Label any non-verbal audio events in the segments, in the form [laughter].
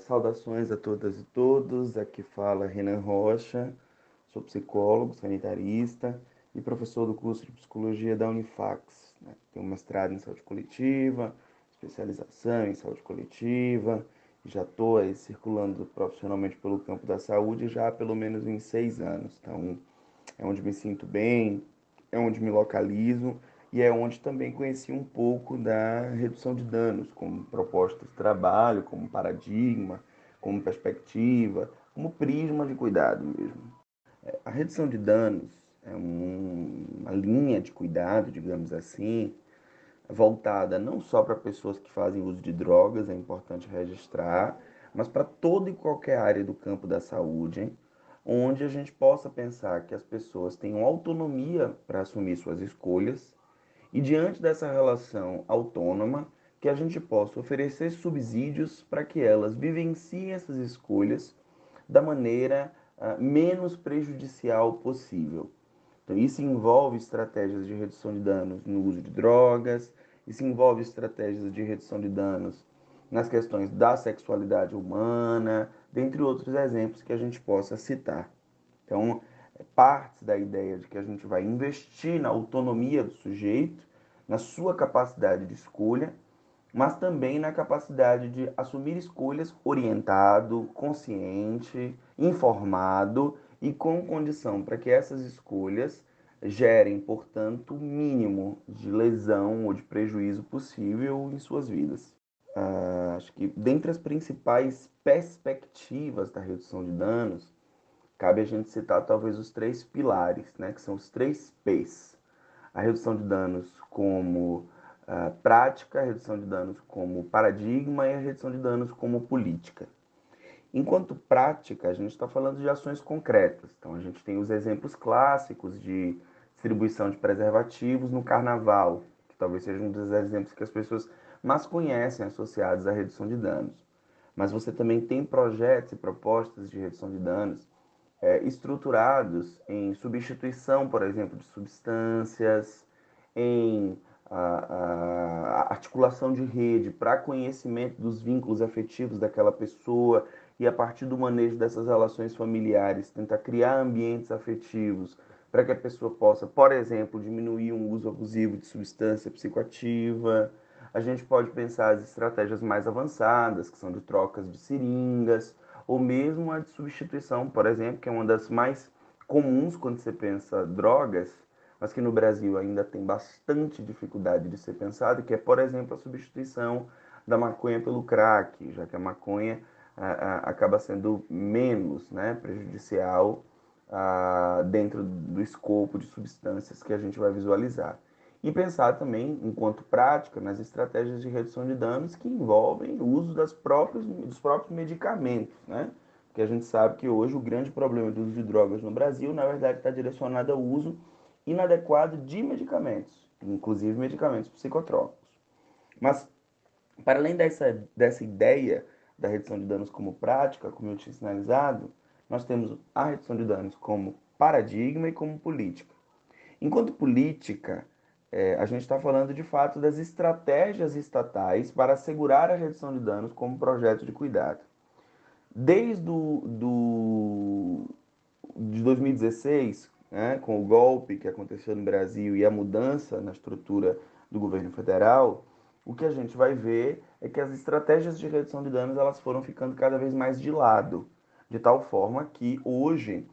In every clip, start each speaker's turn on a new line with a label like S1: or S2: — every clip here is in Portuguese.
S1: Saudações a todas e todos. Aqui fala Renan Rocha, sou psicólogo, sanitarista e professor do curso de psicologia da Unifax. Né? Tenho mestrado em saúde coletiva, especialização em saúde coletiva. Já estou circulando profissionalmente pelo campo da saúde já há pelo menos em seis anos. Então, é onde me sinto bem, é onde me localizo e é onde também conheci um pouco da redução de danos, como proposta de trabalho, como paradigma, como perspectiva, como prisma de cuidado mesmo. É, a redução de danos é um, uma linha de cuidado, digamos assim, voltada não só para pessoas que fazem uso de drogas, é importante registrar, mas para toda e qualquer área do campo da saúde, hein? onde a gente possa pensar que as pessoas tenham autonomia para assumir suas escolhas e diante dessa relação autônoma, que a gente possa oferecer subsídios para que elas vivenciem essas escolhas da maneira uh, menos prejudicial possível. Então, isso envolve estratégias de redução de danos no uso de drogas, isso envolve estratégias de redução de danos nas questões da sexualidade humana, dentre outros exemplos que a gente possa citar. Então, parte da ideia de que a gente vai investir na autonomia do sujeito, na sua capacidade de escolha, mas também na capacidade de assumir escolhas orientado, consciente, informado e com condição para que essas escolhas gerem, portanto, o mínimo de lesão ou de prejuízo possível em suas vidas. Uh, acho que dentre as principais perspectivas da redução de danos, cabe a gente citar talvez os três pilares, né, que são os três P's. A redução de danos como uh, prática, a redução de danos como paradigma e a redução de danos como política. Enquanto prática, a gente está falando de ações concretas. Então, a gente tem os exemplos clássicos de distribuição de preservativos no carnaval, que talvez seja um dos exemplos que as pessoas mais conhecem associados à redução de danos. Mas você também tem projetos e propostas de redução de danos é, estruturados em substituição, por exemplo, de substâncias, em a, a articulação de rede para conhecimento dos vínculos afetivos daquela pessoa e a partir do manejo dessas relações familiares tentar criar ambientes afetivos para que a pessoa possa, por exemplo, diminuir um uso abusivo de substância psicoativa. A gente pode pensar as estratégias mais avançadas, que são de trocas de seringas, ou mesmo a de substituição, por exemplo, que é uma das mais comuns quando você pensa drogas, mas que no Brasil ainda tem bastante dificuldade de ser pensado, que é, por exemplo, a substituição da maconha pelo crack, já que a maconha a, a, acaba sendo menos né, prejudicial a, dentro do escopo de substâncias que a gente vai visualizar. E pensar também, enquanto prática, nas estratégias de redução de danos que envolvem o uso das próprios, dos próprios medicamentos, né? Porque a gente sabe que hoje o grande problema do uso de drogas no Brasil, na verdade, está direcionado ao uso inadequado de medicamentos, inclusive medicamentos psicotrópicos. Mas, para além dessa, dessa ideia da redução de danos como prática, como eu tinha sinalizado, nós temos a redução de danos como paradigma e como política. Enquanto política, é, a gente está falando de fato das estratégias estatais para assegurar a redução de danos como projeto de cuidado. Desde o, do, de 2016, né, com o golpe que aconteceu no Brasil e a mudança na estrutura do governo federal, o que a gente vai ver é que as estratégias de redução de danos elas foram ficando cada vez mais de lado, de tal forma que hoje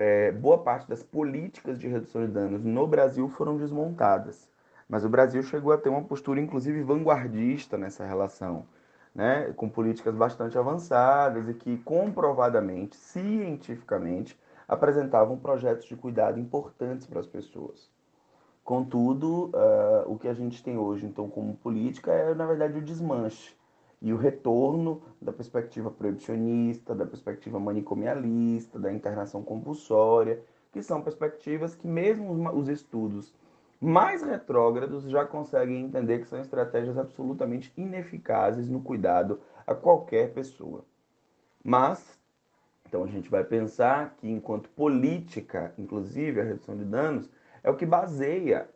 S1: é, boa parte das políticas de redução de danos no Brasil foram desmontadas. Mas o Brasil chegou a ter uma postura, inclusive, vanguardista nessa relação, né? com políticas bastante avançadas e que comprovadamente, cientificamente, apresentavam projetos de cuidado importantes para as pessoas. Contudo, uh, o que a gente tem hoje, então, como política é, na verdade, o desmanche e o retorno da perspectiva proibicionista, da perspectiva manicomialista, da internação compulsória, que são perspectivas que mesmo os estudos mais retrógrados já conseguem entender que são estratégias absolutamente ineficazes no cuidado a qualquer pessoa. Mas, então a gente vai pensar que enquanto política, inclusive a redução de danos, é o que baseia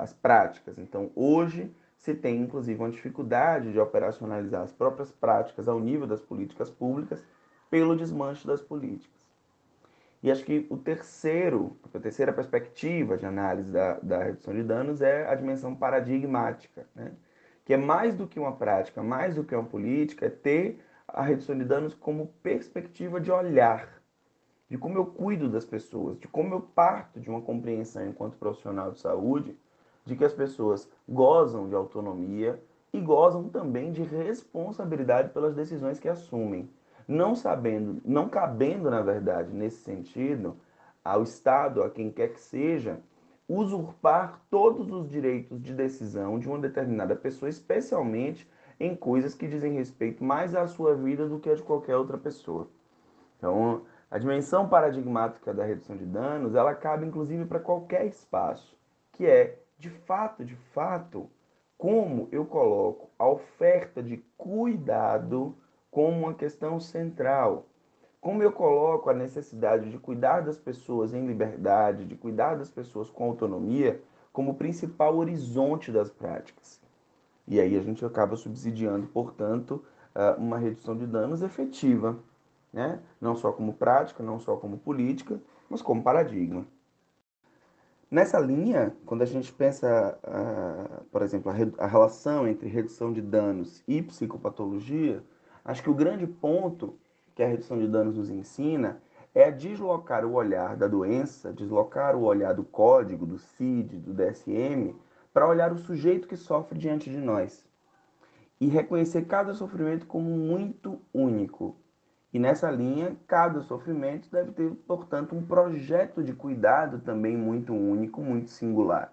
S1: as práticas. Então, hoje, se tem inclusive uma dificuldade de operacionalizar as próprias práticas ao nível das políticas públicas pelo desmanche das políticas. E acho que o terceiro, a terceira perspectiva de análise da, da redução de danos é a dimensão paradigmática, né? que é mais do que uma prática, mais do que uma política, é ter a redução de danos como perspectiva de olhar, de como eu cuido das pessoas, de como eu parto de uma compreensão enquanto profissional de saúde, de que as pessoas gozam de autonomia e gozam também de responsabilidade pelas decisões que assumem não sabendo, não cabendo, na verdade, nesse sentido, ao Estado, a quem quer que seja, usurpar todos os direitos de decisão de uma determinada pessoa, especialmente em coisas que dizem respeito mais à sua vida do que a de qualquer outra pessoa. Então, a dimensão paradigmática da redução de danos, ela cabe inclusive para qualquer espaço, que é, de fato, de fato, como eu coloco a oferta de cuidado como uma questão central. Como eu coloco a necessidade de cuidar das pessoas em liberdade, de cuidar das pessoas com autonomia, como principal horizonte das práticas. E aí a gente acaba subsidiando, portanto, ah, uma redução de danos efetiva, né? não só como prática, não só como política, mas como paradigma. Nessa linha, quando a gente pensa, uh, por exemplo, a, a, relação entre redução de danos e psicopatologia, Acho que o grande ponto que a redução de danos nos ensina é a deslocar o olhar da doença, deslocar o olhar do código, do CID, do DSM, para olhar o sujeito que sofre diante de nós. E reconhecer cada sofrimento como muito único. E nessa linha, cada sofrimento deve ter, portanto, um projeto de cuidado também muito único, muito singular.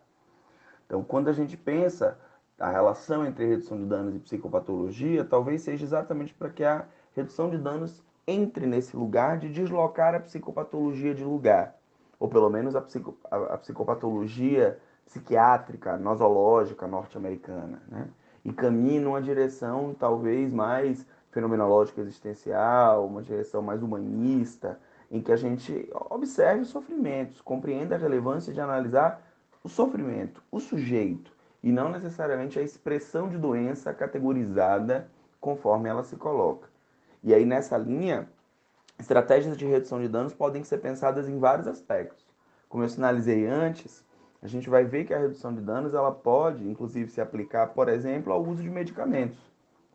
S1: Então, quando a gente pensa a relação entre redução de danos e psicopatologia talvez seja exatamente para que a redução de danos entre nesse lugar de deslocar a psicopatologia de lugar, ou pelo menos a, psico, a, a psicopatologia psiquiátrica, nosológica norte-americana, né? e caminhe numa direção talvez mais fenomenológica existencial, uma direção mais humanista, em que a gente observe os sofrimentos, compreenda a relevância de analisar o sofrimento, o sujeito, e não necessariamente a expressão de doença categorizada conforme ela se coloca. E aí nessa linha, estratégias de redução de danos podem ser pensadas em vários aspectos. Como eu sinalizei antes, a gente vai ver que a redução de danos ela pode, inclusive, se aplicar, por exemplo, ao uso de medicamentos.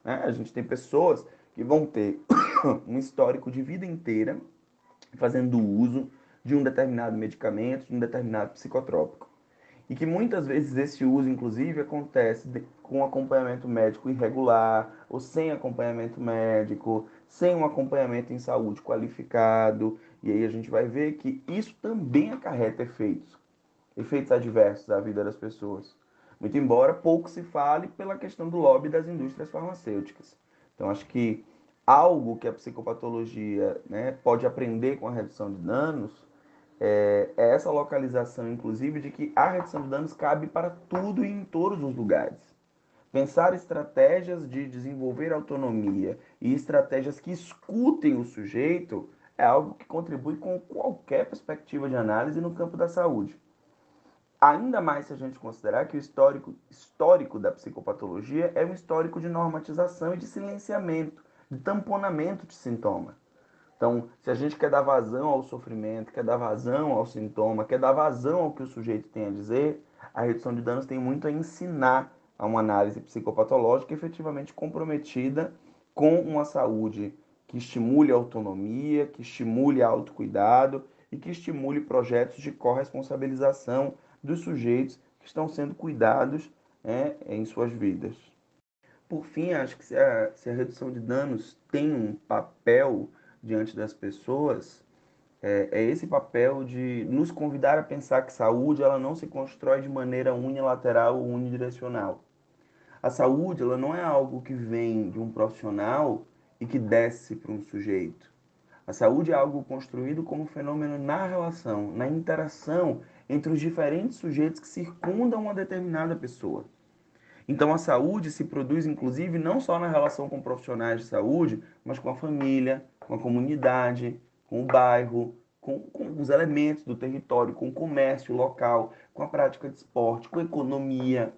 S1: Né? A gente tem pessoas que vão ter [coughs] um histórico de vida inteira fazendo uso de um determinado medicamento, de um determinado psicotrópico e que muitas vezes esse uso, inclusive, acontece com acompanhamento médico irregular ou sem acompanhamento médico, sem um acompanhamento em saúde qualificado. E aí a gente vai ver que isso também acarreta efeitos, efeitos adversos à vida das pessoas. Muito embora pouco se fale pela questão do lobby das indústrias farmacêuticas. Então acho que algo que a psicopatologia né, pode aprender com a redução de danos é, é essa localização, inclusive, de que a redução de danos cabe para tudo e em todos os lugares. Pensar estratégias de desenvolver autonomia e estratégias que escutem o sujeito é algo que contribui com qualquer perspectiva de análise no campo da saúde. Ainda mais se a gente considerar que o histórico, histórico da psicopatologia é um histórico de normatização e de silenciamento, de tamponamento de sintoma. Então, se a gente quer dar vazão ao sofrimento, quer dar vazão ao sintoma, quer dar vazão ao que o sujeito tem a dizer, a redução de danos tem muito a ensinar a uma análise psicopatológica efetivamente comprometida com uma saúde que estimule a autonomia, que estimule a autocuidado e que estimule projetos de corresponsabilização dos sujeitos que estão sendo cuidados né, em suas vidas. Por fim, acho que se a, se a redução de danos tem um papel diante das pessoas é, é, esse papel de nos convidar a pensar que saúde ela não se constrói de maneira unilateral ou unidirecional. A saúde ela não é algo que vem de um profissional e que desce para um sujeito. A saúde é algo construído como fenômeno na relação, na interação entre os diferentes sujeitos que circundam uma determinada pessoa. Então a saúde se produz inclusive não só na relação com profissionais de saúde, mas com a família, com a comunidade, com o bairro, com, com, os elementos do território, com o comércio local, com a prática de esporte, com a economia.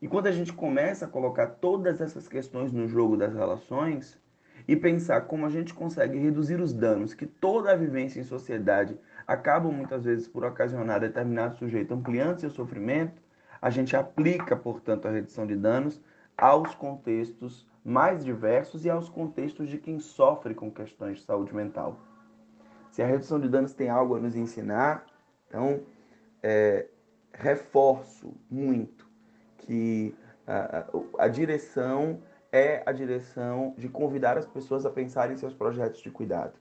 S1: E quando a gente começa a colocar todas essas questões no jogo das relações e pensar como a gente consegue reduzir os danos que toda a vivência em sociedade acaba muitas vezes por ocasionar determinado sujeito ampliando seu sofrimento, a gente aplica, portanto, a redução de danos aos contextos mais diversos e aos contextos de quem sofre com questões de saúde mental. Se a redução de danos tem algo a nos ensinar, então é, reforço muito que a, a, a direção é a direção de convidar as pessoas a pensarem em seus projetos de cuidado.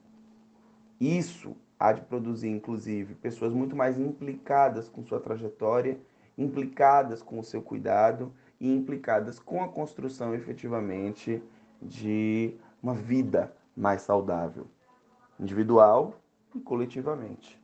S1: Isso há de produzir, inclusive, pessoas muito mais implicadas com sua trajetória, implicadas com o seu cuidado e implicadas com a construção efetivamente de uma vida mais saudável, individual e coletivamente.